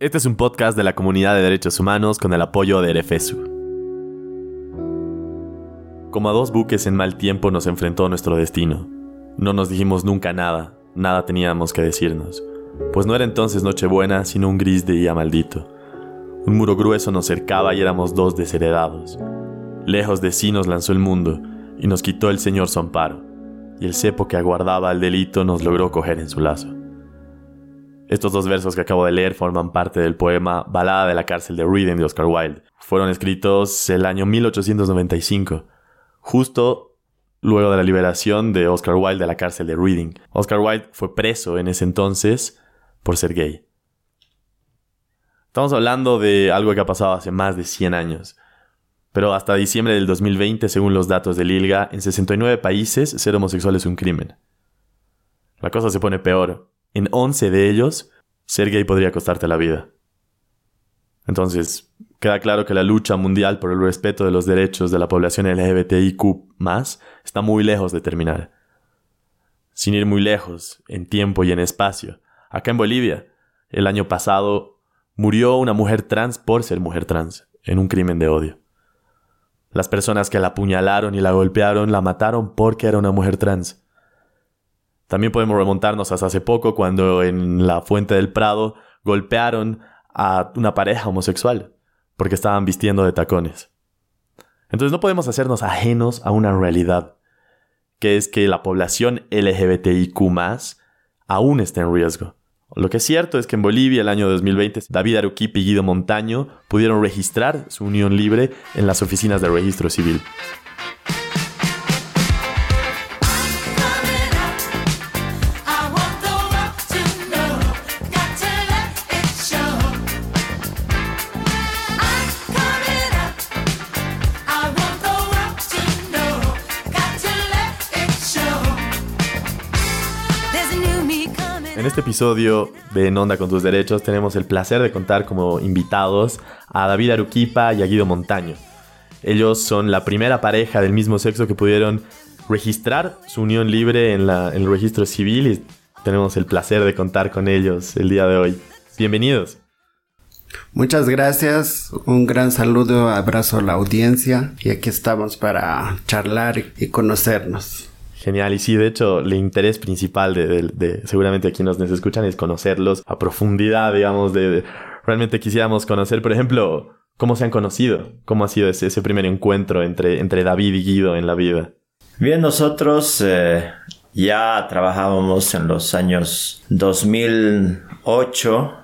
Este es un podcast de la Comunidad de Derechos Humanos con el apoyo de Erefesu. Como a dos buques en mal tiempo nos enfrentó nuestro destino. No nos dijimos nunca nada, nada teníamos que decirnos, pues no era entonces Nochebuena, sino un gris de día maldito. Un muro grueso nos cercaba y éramos dos desheredados. Lejos de sí nos lanzó el mundo y nos quitó el Señor su amparo, y el cepo que aguardaba el delito nos logró coger en su lazo. Estos dos versos que acabo de leer forman parte del poema Balada de la cárcel de Reading de Oscar Wilde. Fueron escritos el año 1895, justo luego de la liberación de Oscar Wilde de la cárcel de Reading. Oscar Wilde fue preso en ese entonces por ser gay. Estamos hablando de algo que ha pasado hace más de 100 años. Pero hasta diciembre del 2020, según los datos del ILGA, en 69 países ser homosexual es un crimen. La cosa se pone peor en 11 de ellos, ser gay podría costarte la vida. Entonces, queda claro que la lucha mundial por el respeto de los derechos de la población LGBTIQ está muy lejos de terminar. Sin ir muy lejos, en tiempo y en espacio, acá en Bolivia, el año pasado murió una mujer trans por ser mujer trans, en un crimen de odio. Las personas que la apuñalaron y la golpearon la mataron porque era una mujer trans. También podemos remontarnos hasta hace poco cuando en la Fuente del Prado golpearon a una pareja homosexual porque estaban vistiendo de tacones. Entonces no podemos hacernos ajenos a una realidad, que es que la población LGBTIQ aún está en riesgo. Lo que es cierto es que en Bolivia el año 2020 David Aruquipe y Guido Montaño pudieron registrar su unión libre en las oficinas de registro civil. Este episodio de En Onda con tus Derechos tenemos el placer de contar como invitados a David Aruquipa y a Guido Montaño. Ellos son la primera pareja del mismo sexo que pudieron registrar su unión libre en, en el registro civil y tenemos el placer de contar con ellos el día de hoy. Bienvenidos. Muchas gracias, un gran saludo, abrazo a la audiencia y aquí estamos para charlar y conocernos. Genial, y sí, de hecho, el interés principal de, seguramente a quienes nos escuchan es conocerlos a profundidad, digamos, de, realmente quisiéramos conocer, por ejemplo, cómo se han conocido, cómo ha sido ese, primer encuentro entre, entre David y Guido en la vida. Bien, nosotros eh, ya trabajábamos en los años 2008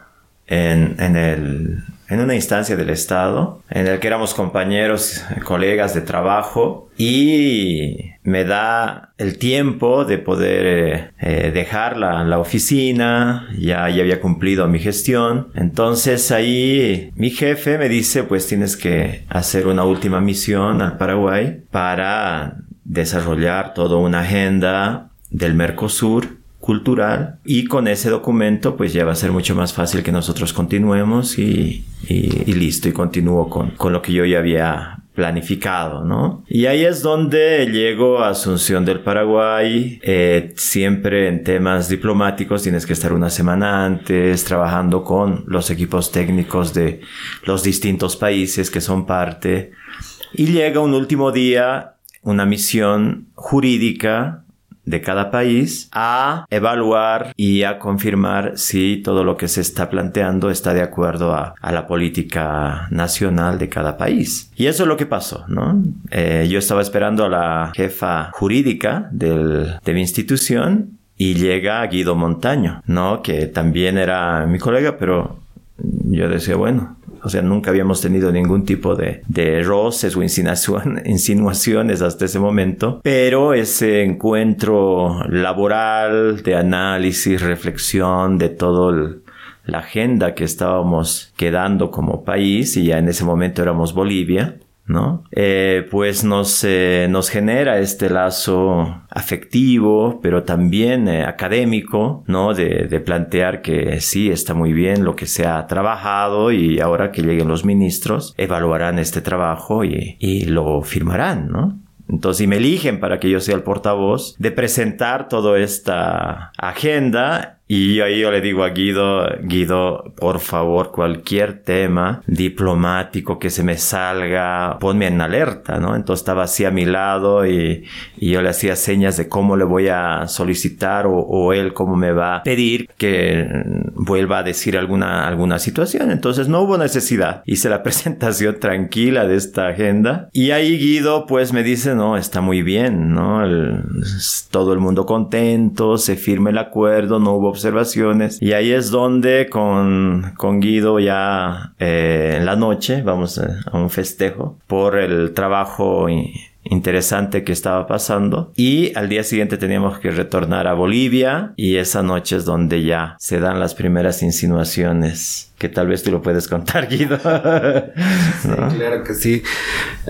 en, en el en una instancia del Estado en el que éramos compañeros, colegas de trabajo y me da el tiempo de poder eh, eh, dejar la, la, oficina, ya, ya había cumplido mi gestión. Entonces ahí mi jefe me dice pues tienes que hacer una última misión al Paraguay para desarrollar toda una agenda del Mercosur cultural y con ese documento pues ya va a ser mucho más fácil que nosotros continuemos y, y, listo y continúo con, con lo que yo ya había planificado, ¿no? Y ahí es donde llego a Asunción del Paraguay. Eh, siempre en temas diplomáticos tienes que estar una semana antes trabajando con los equipos técnicos de los distintos países que son parte. Y llega un último día, una misión jurídica de cada país a evaluar y a confirmar si todo lo que se está planteando está de acuerdo a, la política nacional de cada país. Y eso es lo que pasó, ¿no? Eh, yo estaba esperando a la jefa jurídica del, de mi institución y llega Guido Montaño, ¿no? Que también era mi colega, pero yo decía, bueno, o sea, nunca habíamos tenido ningún tipo de, de roces o insinuaciones hasta ese momento. Pero ese encuentro laboral, de análisis, reflexión de todo la agenda que estábamos quedando como país, y ya en ese momento éramos Bolivia, ¿no? Eh, pues nos, eh, nos genera este lazo afectivo, pero también eh, académico, ¿no? De, de, plantear que sí, está muy bien lo que se ha trabajado y ahora que lleguen los ministros, evaluarán este trabajo y, y lo firmarán, ¿no? Entonces, y me eligen para que yo sea el portavoz de presentar toda esta agenda Y ahí yo le digo a Guido, Guido, por favor, cualquier tema diplomático que se me salga, ponme en alerta, ¿no? Entonces estaba así a mi lado y, y yo le hacía señas de cómo le voy a solicitar o, o, él cómo me va a pedir que vuelva a decir alguna, alguna situación. Entonces no hubo necesidad. Hice la presentación tranquila de esta agenda y ahí Guido pues me dice, no, está muy bien, ¿no? El, todo el mundo contento, se firma el acuerdo, no hubo observaciones. Y ahí es donde con, con Guido ya eh, en la noche vamos a, a un festejo por el trabajo interesante que estaba pasando y al día siguiente teníamos que retornar a Bolivia y esa noche es donde ya se dan las primeras insinuaciones que tal vez tú lo puedes contar Guido ¿No? sí, claro que sí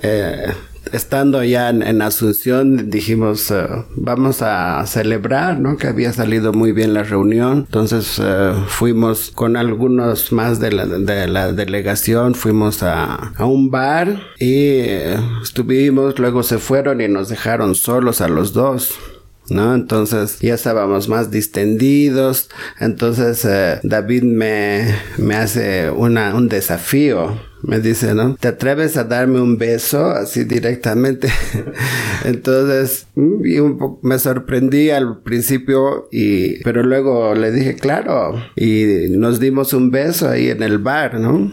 eh, estando ya en, Asunción, dijimos, uh, vamos a celebrar, ¿no? Que había salido muy bien la reunión. Entonces uh, fuimos con algunos más de la, de la delegación, fuimos a, a, un bar y uh, estuvimos, luego se fueron y nos dejaron solos a los dos. ¿No? Entonces ya estábamos más distendidos. Entonces eh, David me, me hace una, un desafío. Me dice, ¿no? ¿Te atreves a darme un beso así directamente? Entonces, y un me sorprendí al principio y, pero luego le dije, claro. Y nos dimos un beso ahí en el bar, ¿no?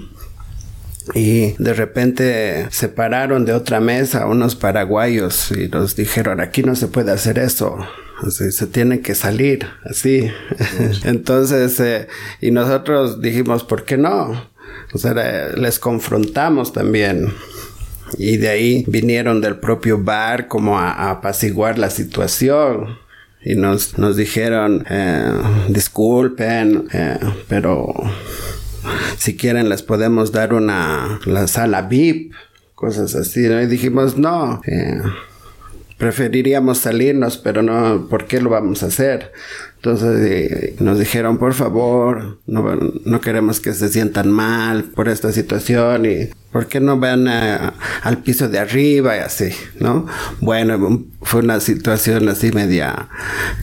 Y de repente se pararon de otra mesa unos paraguayos y nos dijeron aquí no se puede hacer eso así, se tiene que salir así. Entonces eh, y nosotros dijimos por qué no o sea les confrontamos también. Y de ahí vinieron del propio bar como a, a apaciguar la situación. Y nos, nos dijeron eh, disculpen eh, pero si quieren les podemos dar una la sala VIP, cosas así, ¿no? Y dijimos, no, eh, preferiríamos salirnos, pero no, ¿por qué lo vamos a hacer? Entonces eh, nos dijeron, por favor, no, no, queremos que se sientan mal por esta situación y ¿por qué no van a, al piso de arriba y así, ¿no? Bueno, fue una situación así media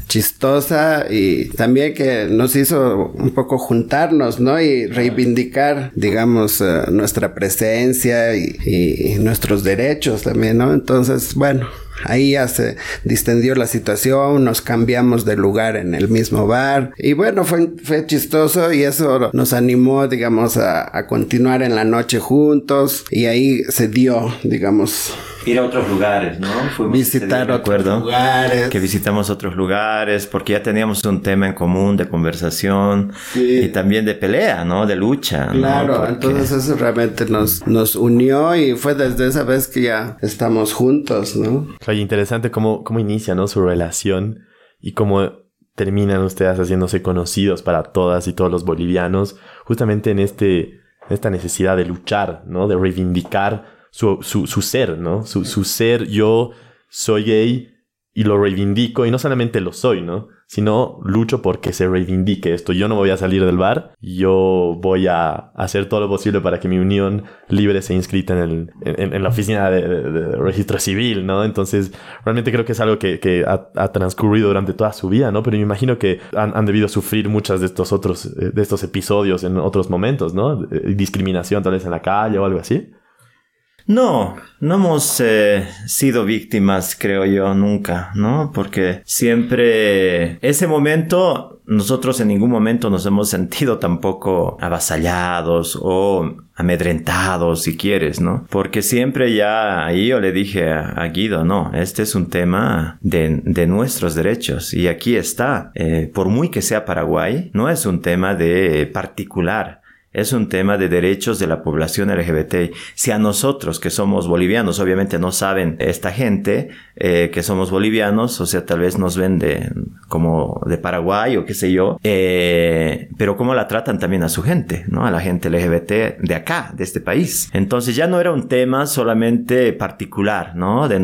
chistosa y también que nos hizo un poco juntarnos, ¿no? Y reivindicar, digamos, uh, nuestra presencia y, y nuestros derechos también, ¿no? Entonces, bueno. Ahí ya se distendió la situación, nos cambiamos de lugar en el mismo bar y bueno, fue, fue chistoso y eso nos animó, digamos, a, a continuar en la noche juntos y ahí se dio, digamos, ir a otros lugares, ¿no? Fuimos Visitar día, otros lugares. Que visitamos otros lugares porque ya teníamos un tema en común de conversación sí. y también de pelea, ¿no? De lucha. Claro, ¿no? Porque... entonces eso realmente nos, nos unió y fue desde esa vez que ya estamos juntos, ¿no? Claro, interesante cómo, cómo inicia, ¿no? Su relación y cómo terminan ustedes haciéndose conocidos para todas y todos los bolivianos, justamente en este, esta necesidad de luchar, ¿no? De reivindicar su, su, su ser, ¿no? Su, su, ser, yo soy gay y lo reivindico, y no solamente lo soy, ¿no? Sino lucho porque se reivindique esto. Yo no voy a salir del bar, yo voy a hacer todo lo posible para que mi unión libre sea inscrita en, el, en, en la oficina de, de, de, registro civil, ¿no? Entonces, realmente creo que es algo que, que ha, ha, transcurrido durante toda su vida, ¿no? Pero me imagino que han, han debido sufrir muchas de estos otros, de estos episodios en otros momentos, ¿no? Discriminación tal vez en la calle o algo así. No, no hemos eh, sido víctimas, creo yo, nunca, ¿no? Porque siempre ese momento, nosotros en ningún momento nos hemos sentido tampoco avasallados o amedrentados, si quieres, ¿no? Porque siempre ya ahí yo le dije a, Guido, no, este es un tema de, de nuestros derechos y aquí está. Eh, por muy que sea Paraguay, no es un tema de particular es un tema de derechos de la población LGBT. Si a nosotros que somos bolivianos, obviamente no saben esta gente eh, que somos bolivianos, o sea, tal vez nos ven de, como de Paraguay o qué sé yo, eh, pero cómo la tratan también a su gente, ¿no? A la gente LGBT de acá, de este país. Entonces ya no era un tema solamente particular, ¿no? De,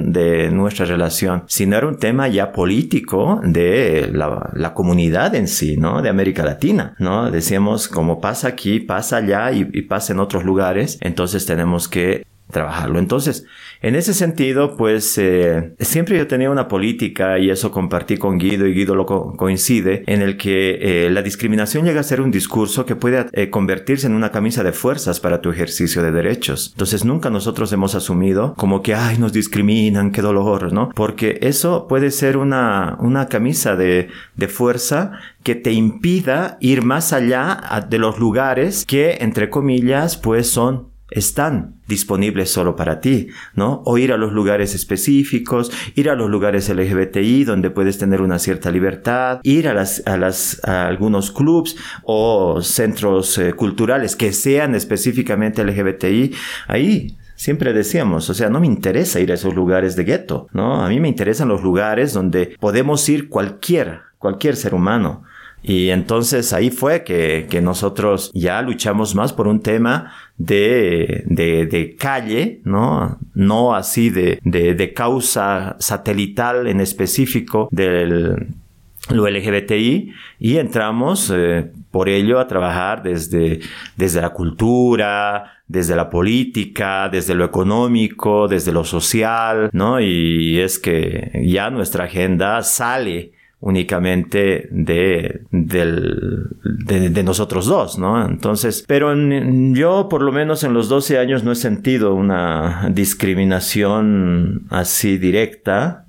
nuestra relación, sino era un tema ya político de la, comunidad en sí, ¿no? De América Latina, ¿no? Decíamos, como pasa aquí, allá y, y pasa en otros lugares, entonces tenemos que trabajarlo. Entonces, en ese sentido, pues eh, siempre yo tenía una política y eso compartí con Guido y Guido lo coincide en el que eh, la discriminación llega a ser un discurso que puede eh, convertirse en una camisa de fuerzas para tu ejercicio de derechos. Entonces nunca nosotros hemos asumido como que, ay, nos discriminan, qué dolor, ¿no? Porque eso puede ser una, una camisa de, de fuerza que te impida ir más allá de los lugares que, entre comillas, pues son están disponibles solo para ti, ¿no? O ir a los lugares específicos, ir a los lugares LGBTI donde puedes tener una cierta libertad, ir a las, a las, a algunos clubs o centros eh, culturales que sean específicamente LGBTI, ahí siempre decíamos, o sea, no me interesa ir a esos lugares de gueto, ¿no? A mí me interesan los lugares donde podemos ir cualquiera, cualquier ser humano. Y entonces ahí fue que, que nosotros ya luchamos más por un tema de, de, de calle, ¿no? No así de, de, de causa satelital en específico del lo LGBTI y entramos eh, por ello a trabajar desde, desde la cultura, desde la política, desde lo económico, desde lo social, ¿no? Y es que ya nuestra agenda sale únicamente de, de, nosotros dos, ¿no? Entonces, pero yo por lo menos en los 12 años no he sentido una discriminación así directa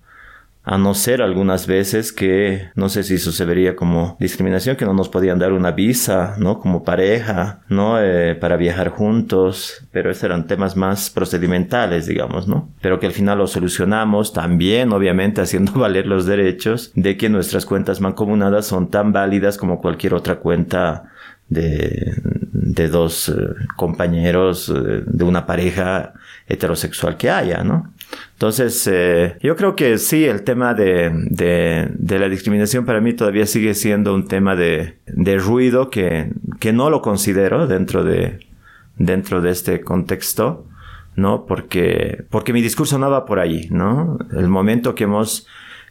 a no ser algunas veces que no sé si eso se vería como discriminación, que no nos podían dar una visa, ¿no? Como pareja, ¿no? Eh, para viajar juntos, pero esos eran temas más procedimentales, digamos, ¿no? Pero que al final lo solucionamos también, obviamente, haciendo valer los derechos de que nuestras cuentas mancomunadas son tan válidas como cualquier otra cuenta de, de dos eh, compañeros eh, de una pareja heterosexual que haya, ¿no? Entonces, eh, yo creo que sí, el tema de, la discriminación para mí todavía sigue siendo un tema de, ruido que, no lo considero dentro de, este contexto, ¿no? Porque, mi discurso no va por ahí, ¿no? El momento que hemos,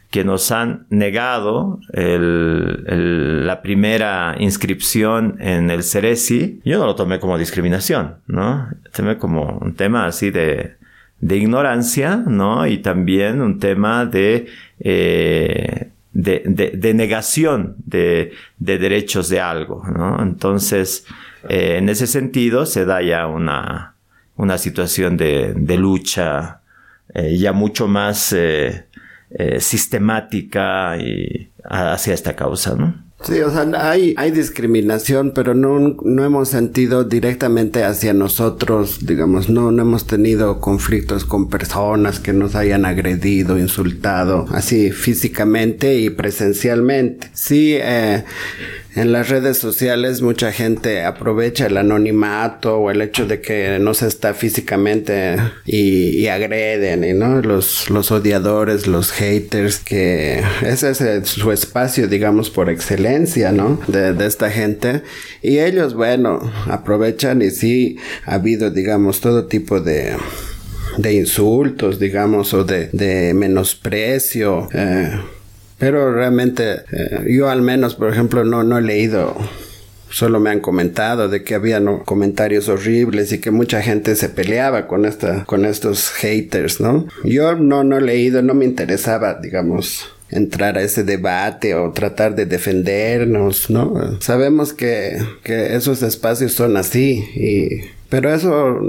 que nos han negado la primera inscripción en el Ceresi, yo no lo tomé como discriminación, ¿no? Tomé como un tema así de, de ignorancia, ¿no? Y también un tema de, eh, de, de, negación de, de, derechos de algo, ¿no? Entonces, eh, en ese sentido se da ya una, una situación de, de lucha eh, ya mucho más eh, eh, sistemática y hacia esta causa, ¿no? Sí, o sea, hay, hay discriminación, pero no, no hemos sentido directamente hacia nosotros, digamos, no, no hemos tenido conflictos con personas que nos hayan agredido, insultado, así físicamente y presencialmente. Sí, eh, en las redes sociales mucha gente aprovecha el anonimato o el hecho de que no se está físicamente y, agreden, y ¿no? Los, los odiadores, los haters, que ese es su espacio, digamos, por excelencia, ¿no? De, esta gente. Y ellos, bueno, aprovechan y sí ha habido, digamos, todo tipo de de insultos, digamos, o de, de menosprecio. Eh, pero realmente eh, yo al menos, por ejemplo, no, no he leído solo me han comentado de que había comentarios horribles y que mucha gente se peleaba con esta con estos haters, ¿no? Yo no no he leído, no me interesaba, digamos, entrar a ese debate o tratar de defendernos, ¿no? Sabemos que, que esos espacios son así y pero eso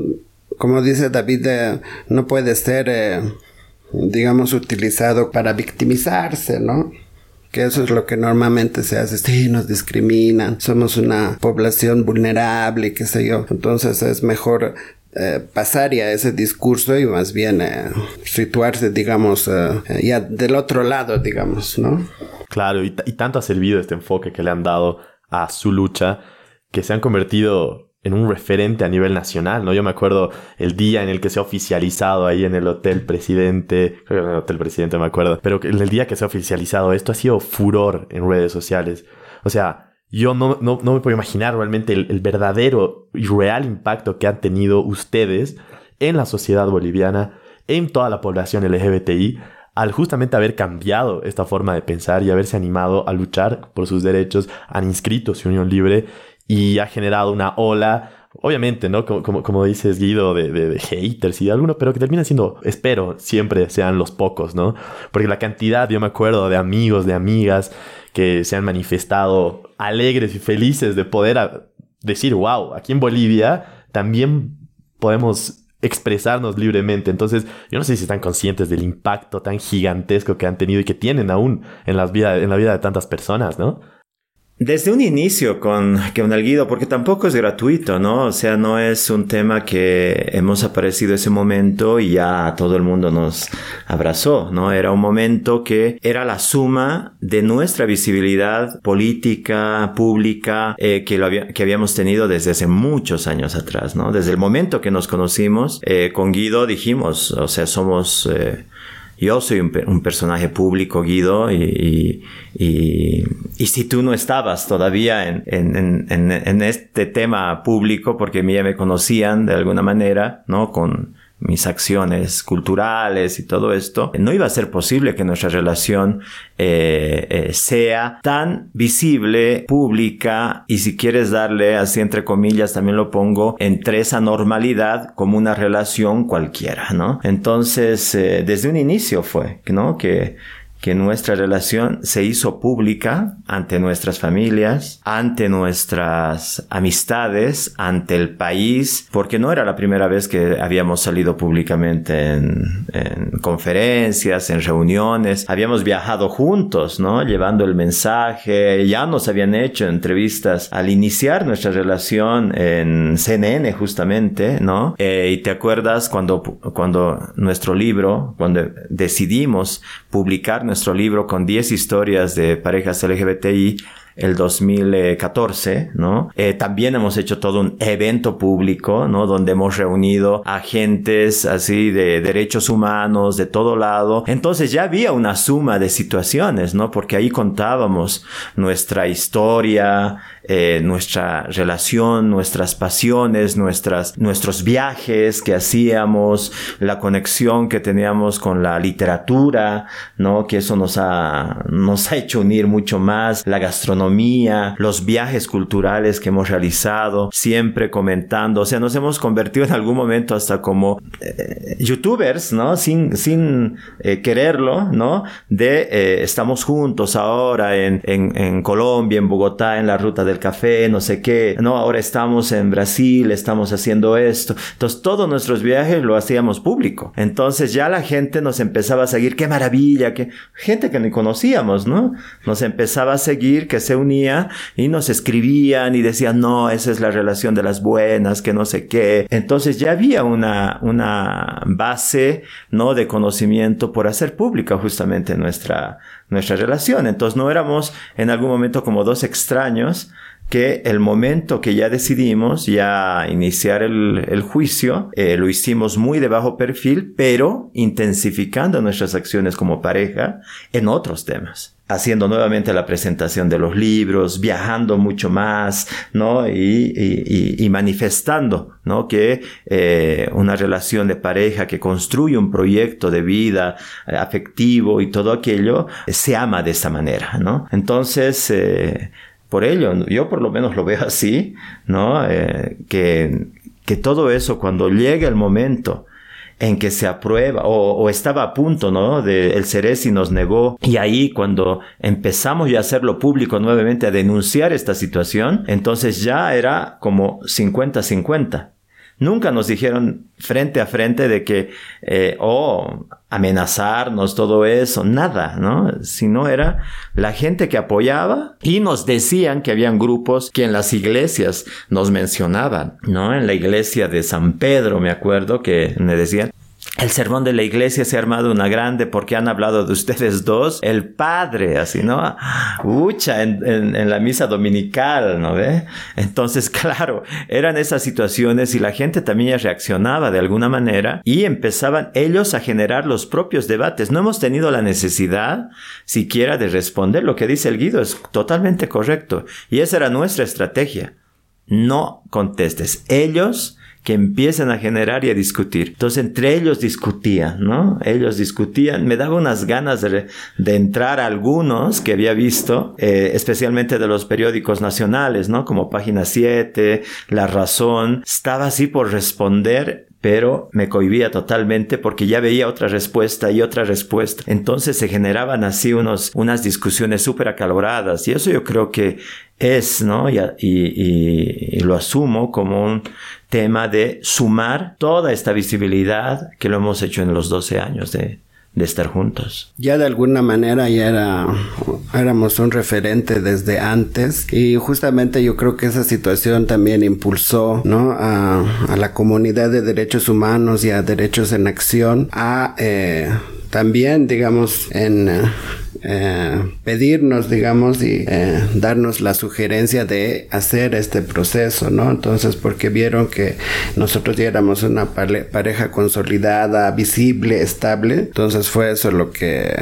como dice David eh, no puede ser eh, digamos, utilizado para victimizarse, ¿no? Que eso es lo que normalmente se hace. Sí, nos discriminan, somos una población vulnerable, qué sé yo. Entonces es mejor eh, pasar ya ese discurso y más bien eh, situarse, digamos, eh, ya del otro lado, digamos, ¿no? Claro, y, y tanto ha servido este enfoque que le han dado a su lucha que se han convertido en un referente a nivel nacional, ¿no? Yo me acuerdo el día en el que se ha oficializado ahí en el Hotel Presidente, creo que en el Hotel Presidente me acuerdo, pero el día que se ha oficializado esto ha sido furor en redes sociales. O sea, yo no, no, no me puedo imaginar realmente el, el, verdadero y real impacto que han tenido ustedes en la sociedad boliviana, en toda la población LGBTI, al justamente haber cambiado esta forma de pensar y haberse animado a luchar por sus derechos, han inscrito su unión libre y ha generado una ola obviamente, ¿no? Como, como, dices, Guido, de, de, haters y de alguno, pero que termina siendo, espero, siempre sean los pocos, ¿no? Porque la cantidad, yo me acuerdo de amigos, de amigas que se han manifestado alegres y felices de poder decir, wow, aquí en Bolivia también podemos expresarnos libremente. Entonces, yo no sé si están conscientes del impacto tan gigantesco que han tenido y que tienen aún en, las vida, en la vida de tantas personas, ¿no? Desde un inicio con que un Guido, porque tampoco es gratuito, ¿no? O sea, no es un tema que hemos aparecido ese momento y ya todo el mundo nos abrazó, ¿no? Era un momento que era la suma de nuestra visibilidad política, pública, eh, que, lo que habíamos tenido desde hace muchos años atrás, ¿no? Desde el momento que nos conocimos, eh, con Guido dijimos, o sea, somos... Eh, yo soy un, personaje público, Guido, y, y, y, si tú no estabas todavía en, en, en, en, este tema público, porque ya me conocían de alguna manera, ¿no? Con, mis acciones culturales y todo esto, no iba a ser posible que nuestra relación eh, eh, sea tan visible, pública y si quieres darle así entre comillas también lo pongo entre esa normalidad como una relación cualquiera, ¿no? Entonces eh, desde un inicio fue, ¿no? Que que nuestra relación se hizo pública ante nuestras familias, ante nuestras amistades, ante el país, porque no era la primera vez que habíamos salido públicamente en, conferencias, en reuniones, habíamos viajado juntos, ¿no? Llevando el mensaje, ya nos habían hecho entrevistas al iniciar nuestra relación en CNN justamente, ¿no? Eh, y te acuerdas cuando, cuando nuestro libro, cuando decidimos publicar nuestro libro con 10 historias de parejas LGBTI el 2014, ¿no? Eh, también hemos hecho todo un evento público, ¿no? Donde hemos reunido agentes así de derechos humanos de todo lado. Entonces ya había una suma de situaciones, ¿no? Porque ahí contábamos nuestra historia, eh, nuestra relación, nuestras pasiones, nuestras, nuestros viajes que hacíamos, la conexión que teníamos con la literatura, ¿no? Que eso nos ha, nos ha hecho unir mucho más, la gastronomía los viajes culturales que hemos realizado, siempre comentando, o sea, nos hemos convertido en algún momento hasta como eh, youtubers, ¿no? Sin, sin eh, quererlo, ¿no? De estamos juntos ahora en, en, en Colombia, en Bogotá, en la ruta del café, no sé qué, ¿no? Ahora estamos en Brasil, estamos haciendo esto. Entonces, todos nuestros viajes lo hacíamos público. Entonces, ya la gente nos empezaba a seguir, qué maravilla, que gente que ni conocíamos, ¿no? Nos empezaba a seguir, que se unía y nos escribían y decían, no, esa es la relación de las buenas, que no sé qué. Entonces ya había una, una base, ¿no? De conocimiento por hacer pública justamente nuestra, nuestra relación. Entonces no éramos en algún momento como dos extraños, que el momento que ya decidimos ya iniciar el, juicio, eh, lo hicimos muy de bajo perfil, pero intensificando nuestras acciones como pareja en otros temas haciendo nuevamente la presentación de los libros, viajando mucho más, ¿no? Y, manifestando, ¿no? Que eh, una relación de pareja que construye un proyecto de vida eh, afectivo y todo aquello se ama de esa manera, ¿no? Entonces, por ello, yo por lo menos lo veo así, ¿no? que, que todo eso cuando llegue el momento en que se aprueba o, estaba a punto, ¿no? De el Ceresi nos negó y ahí cuando empezamos ya a hacerlo público nuevamente a denunciar esta situación, entonces ya era como 50-50. Nunca nos dijeron frente a frente de que, eh, oh, amenazarnos, todo eso, nada, ¿no? Sino era la gente que apoyaba y nos decían que habían grupos que en las iglesias nos mencionaban, ¿no? En la iglesia de San Pedro, me acuerdo que me decían, el sermón de la iglesia se ha armado una grande porque han hablado de ustedes dos, el padre, así, ¿no? Ucha, en, la misa dominical, ¿no ve? Entonces, claro, eran esas situaciones y la gente también reaccionaba de alguna manera y empezaban ellos a generar los propios debates. No hemos tenido la necesidad siquiera de responder. Lo que dice el Guido es totalmente correcto y esa era nuestra estrategia. No contestes. Ellos que empiezan a generar y a discutir. Entonces entre ellos discutían, ¿no? Ellos discutían. Me daba unas ganas de, entrar a algunos que había visto, eh, especialmente de los periódicos nacionales, ¿no? Como Página 7, La Razón. Estaba así por responder pero me cohibía totalmente porque ya veía otra respuesta y otra respuesta. Entonces se generaban así unos, unas discusiones súper acaloradas y eso yo creo que es, ¿no? Y, y, lo asumo como un tema de sumar toda esta visibilidad que lo hemos hecho en los 12 años de, de estar juntos. Ya de alguna manera ya era, éramos un referente desde antes y justamente yo creo que esa situación también impulsó ¿no? a, a la comunidad de derechos humanos y a derechos en acción a eh, también digamos en pedirnos, digamos, y eh, darnos la sugerencia de hacer este proceso, ¿no? Entonces, porque vieron que nosotros ya éramos una pareja consolidada, visible, estable, entonces fue eso lo que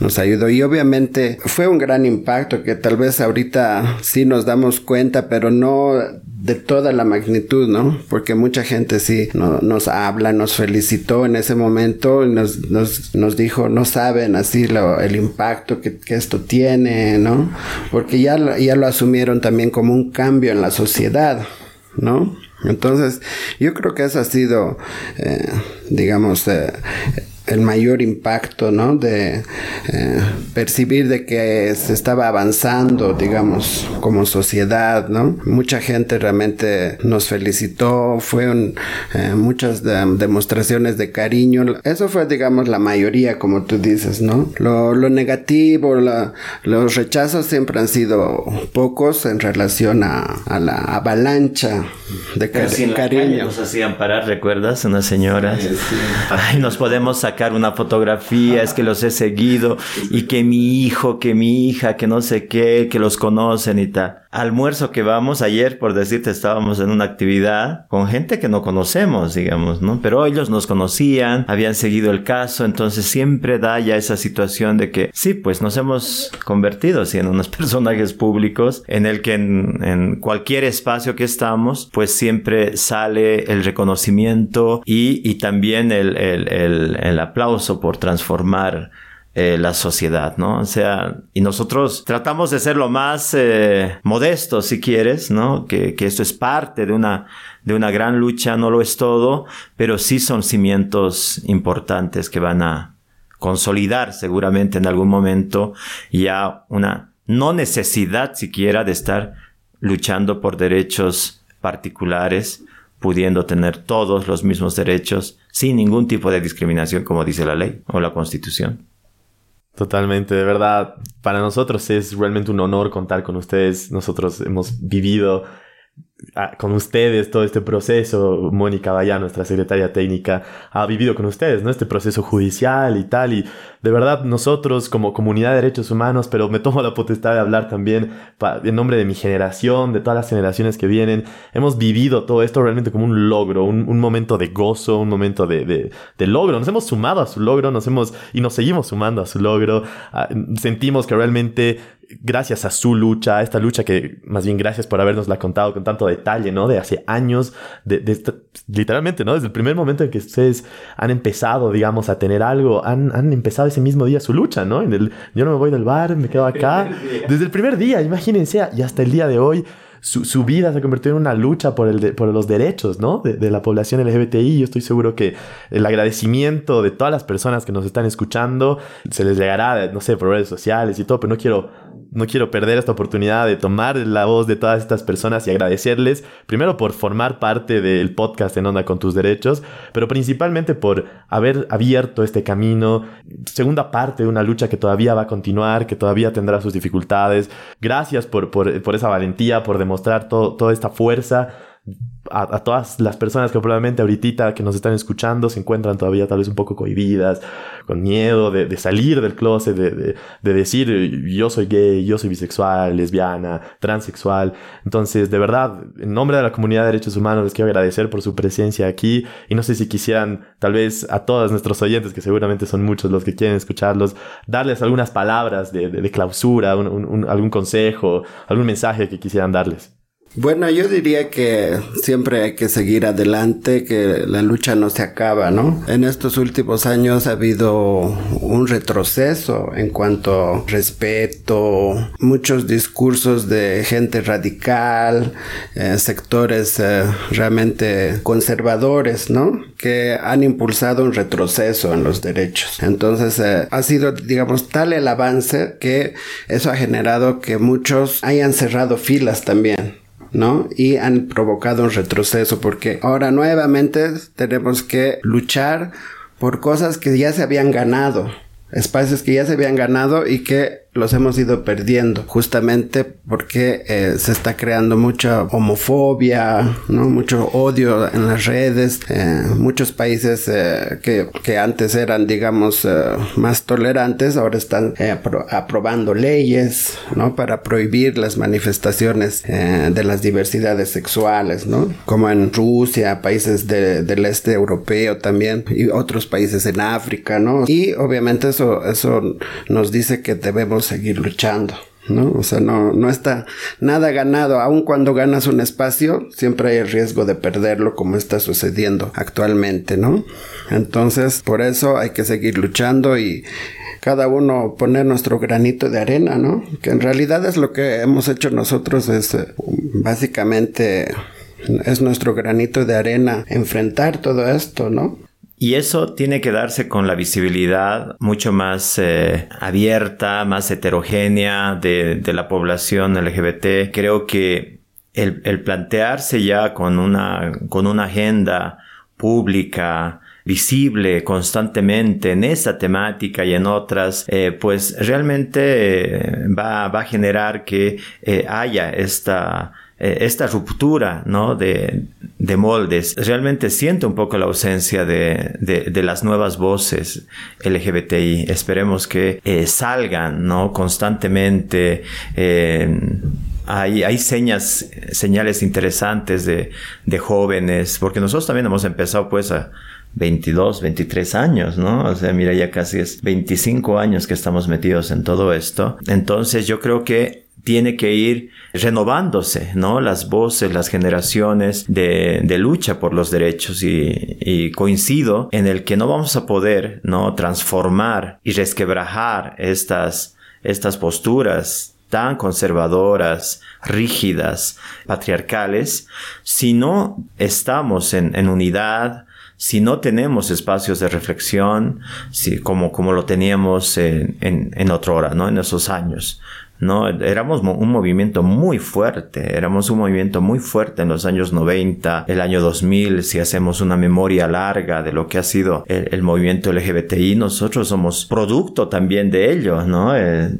nos ayudó. Y obviamente fue un gran impacto que tal vez ahorita sí nos damos cuenta, pero no de toda la magnitud, ¿no? Porque mucha gente sí nos habla, nos felicitó en ese momento nos, nos, nos dijo, no saben así lo, el impacto que, que, esto tiene, ¿no? Porque ya, ya lo asumieron también como un cambio en la sociedad, ¿no? Entonces, yo creo que eso ha sido, eh, digamos, eh, el mayor impacto, ¿no? De eh, percibir de que se estaba avanzando, digamos, como sociedad, ¿no? Mucha gente realmente nos felicitó, fueron eh, muchas demostraciones de cariño. Eso fue, digamos, la mayoría, como tú dices, ¿no? Lo, negativo, los rechazos siempre han sido pocos en relación a, la avalancha de cariño. Nos hacían parar, ¿recuerdas? Unas señoras. Ay, nos podemos sacar una fotografía, es que los he seguido y que mi hijo, que mi hija, que no sé qué, que los conocen y tal almuerzo que vamos, ayer por decirte estábamos en una actividad con gente que no conocemos, digamos, ¿no? Pero ellos nos conocían, habían seguido el caso, entonces siempre da ya esa situación de que sí, pues nos hemos convertido en unos personajes públicos en el que en, cualquier espacio que estamos, pues siempre sale el reconocimiento y, y también el, el, el, el aplauso por transformar eh, la sociedad, ¿no? O sea, y nosotros tratamos de ser lo más eh, modestos, si quieres, ¿no? Que, que esto es parte de una, de una gran lucha, no lo es todo, pero sí son cimientos importantes que van a consolidar seguramente en algún momento ya una no necesidad siquiera de estar luchando por derechos particulares, pudiendo tener todos los mismos derechos sin ningún tipo de discriminación como dice la ley o la constitución. Totalmente, de verdad, para nosotros es realmente un honor contar con ustedes. Nosotros hemos vivido con ustedes todo este proceso. Mónica Vaya, nuestra secretaria técnica, ha vivido con ustedes, ¿no? Este proceso judicial y tal. Y de verdad, nosotros como comunidad de derechos humanos, pero me tomo la potestad de hablar también en nombre de mi generación, de todas las generaciones que vienen, hemos vivido todo esto realmente como un logro, un, momento de gozo, un momento de, de, logro. Nos hemos sumado a su logro, nos hemos y nos seguimos sumando a su logro. Ah, sentimos que realmente gracias a su lucha, a esta lucha que más bien gracias por habernos la contado con tanto detalle, ¿no? De hace años, de, literalmente, ¿no? Desde el primer momento en que ustedes han empezado, digamos, a tener algo, han, han empezado ese mismo día su lucha, ¿no? En el, yo no me voy del bar, me quedo acá. Desde el primer día, imagínense, y hasta el día de hoy su, vida se convirtió en una lucha por, el por los derechos, ¿no? De, la población LGBTI. Yo estoy seguro que el agradecimiento de todas las personas que nos están escuchando se les llegará, no sé, por redes sociales y todo, pero no quiero, no quiero perder esta oportunidad de tomar la voz de todas estas personas y agradecerles, primero por formar parte del podcast en Onda con tus derechos, pero principalmente por haber abierto este camino, segunda parte de una lucha que todavía va a continuar, que todavía tendrá sus dificultades. Gracias por, por, por esa valentía, por demostrar mostrar toda esta fuerza a, todas las personas que probablemente ahorita que nos están escuchando se encuentran todavía tal vez un poco cohibidas, con miedo de, salir del closet, de, decir yo soy gay, yo soy bisexual, lesbiana, transexual. Entonces, de verdad, en nombre de la comunidad de derechos humanos les quiero agradecer por su presencia aquí y no sé si quisieran tal vez a todos nuestros oyentes, que seguramente son muchos los que quieren escucharlos, darles algunas palabras de, clausura, algún consejo, algún mensaje que quisieran darles. Bueno, yo diría que siempre hay que seguir adelante, que la lucha no se acaba, ¿no? En estos últimos años ha habido un retroceso en cuanto a respeto, muchos discursos de gente radical, eh, sectores eh, realmente conservadores, ¿no? Que han impulsado un retroceso en los derechos. Entonces, eh, ha sido, digamos, tal el avance que eso ha generado que muchos hayan cerrado filas también. ¿No? Y han provocado un retroceso porque ahora nuevamente tenemos que luchar por cosas que ya se habían ganado, espacios que ya se habían ganado y que los hemos ido perdiendo justamente porque eh, se está creando mucha homofobia, ¿no? mucho odio en las redes, eh, muchos países eh, que, que, antes eran digamos más tolerantes ahora están aprobando leyes ¿no? para prohibir las manifestaciones de las diversidades sexuales, ¿no? como en Rusia, países del este europeo también y otros países en África, ¿no? y obviamente eso, eso nos dice que debemos seguir luchando. ¿no? O sea, no, no está nada ganado. Aun cuando ganas un espacio, siempre hay el riesgo de perderlo como está sucediendo actualmente, ¿no? Entonces, por eso hay que seguir luchando y cada uno poner nuestro granito de arena, ¿no? Que en realidad es lo que hemos hecho nosotros, es eh, básicamente es nuestro granito de arena enfrentar todo esto, ¿no? Y eso tiene que darse con la visibilidad mucho más eh, abierta, más heterogénea de, la población LGBT. Creo que el, plantearse ya con una, con una agenda pública, visible constantemente en esta temática y en otras, eh, pues realmente eh, va, va, a generar que haya esta eh, esta ruptura ¿no? de, de, moldes. Realmente siento un poco la ausencia de, de, las nuevas voces LGBTI. Esperemos que eh, salgan ¿no? constantemente. Eh, hay, hay señas, señales interesantes de, de jóvenes, porque nosotros también hemos empezado pues a 22, 23 años, ¿no? O sea, mira, ya casi es 25 años que estamos metidos en todo esto. Entonces yo creo que tiene que ir renovándose, ¿no? Las voces, las generaciones de, lucha por los derechos y, coincido en el que no vamos a poder, ¿no? Transformar y resquebrajar estas, estas posturas tan conservadoras, rígidas, patriarcales, si no estamos en, en unidad, si no tenemos espacios de reflexión, si, como, como lo teníamos en, en, en otra hora, ¿no? En esos años. ¿No? Éramos un movimiento muy fuerte, éramos un movimiento muy fuerte en los años 90, el año 2000, si hacemos una memoria larga de lo que ha sido el, movimiento LGBTI, nosotros somos producto también de ello, ¿no? Eh,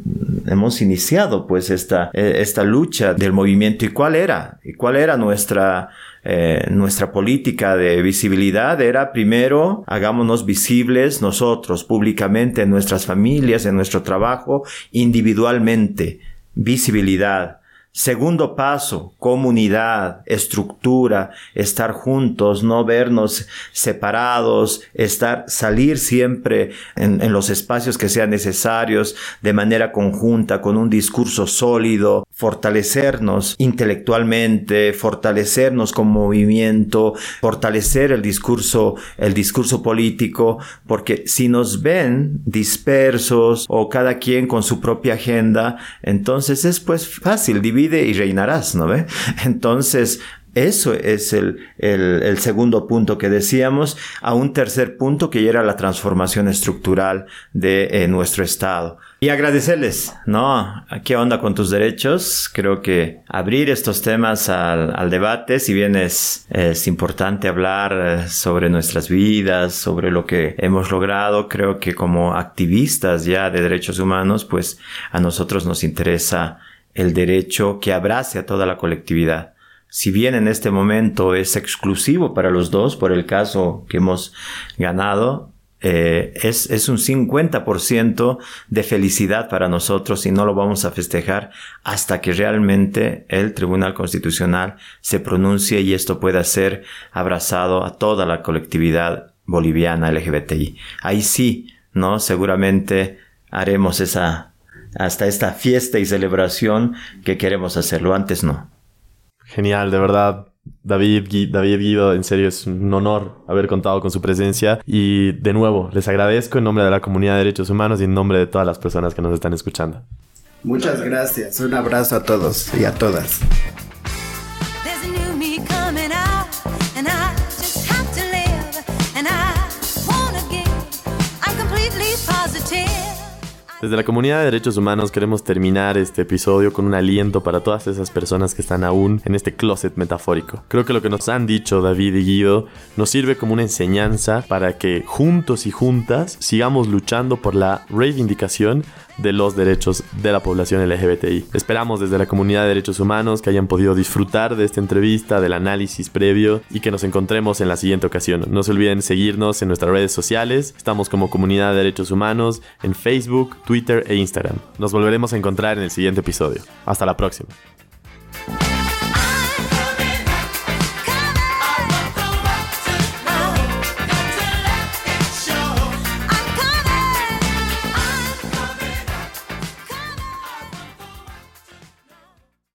hemos iniciado pues esta, eh, esta lucha del movimiento y cuál era, y cuál era nuestra eh, nuestra política de visibilidad era primero hagámonos visibles nosotros públicamente en nuestras familias, en nuestro trabajo, individualmente. Visibilidad. Segundo paso, comunidad, estructura, estar juntos, no vernos separados, estar, salir siempre en, en, los espacios que sean necesarios de manera conjunta, con un discurso sólido, fortalecernos intelectualmente, fortalecernos como movimiento, fortalecer el discurso, el discurso político, porque si nos ven dispersos o cada quien con su propia agenda, entonces es pues fácil dividir y reinarás, ¿no ve? Entonces, eso es el, el, segundo punto que decíamos, a un tercer punto que era la transformación estructural de eh, nuestro Estado. Y agradecerles, ¿no? ¿Qué onda con tus derechos? Creo que abrir estos temas al, debate, si bien es, es importante hablar eh, sobre nuestras vidas, sobre lo que hemos logrado, creo que como activistas ya de derechos humanos, pues a nosotros nos interesa el derecho que abrace a toda la colectividad. Si bien en este momento es exclusivo para los dos, por el caso que hemos ganado, eh, es, es, un 50% de felicidad para nosotros y no lo vamos a festejar hasta que realmente el Tribunal Constitucional se pronuncie y esto pueda ser abrazado a toda la colectividad boliviana LGBTI. Ahí sí, ¿no? Seguramente haremos esa hasta esta fiesta y celebración que queremos hacerlo. Antes no. Genial, de verdad. David, David Guido, en serio es un honor haber contado con su presencia y de nuevo les agradezco en nombre de la comunidad de derechos humanos y en nombre de todas las personas que nos están escuchando. Muchas gracias, un abrazo a todos y a todas. Desde la comunidad de derechos humanos queremos terminar este episodio con un aliento para todas esas personas que están aún en este closet metafórico. Creo que lo que nos han dicho David y Guido nos sirve como una enseñanza para que juntos y juntas sigamos luchando por la reivindicación de los derechos de la población LGBTI. Esperamos desde la comunidad de derechos humanos que hayan podido disfrutar de esta entrevista, del análisis previo y que nos encontremos en la siguiente ocasión. No se olviden seguirnos en nuestras redes sociales. Estamos como comunidad de derechos humanos en Facebook, Twitter e Instagram. Nos volveremos a encontrar en el siguiente episodio. Hasta la próxima.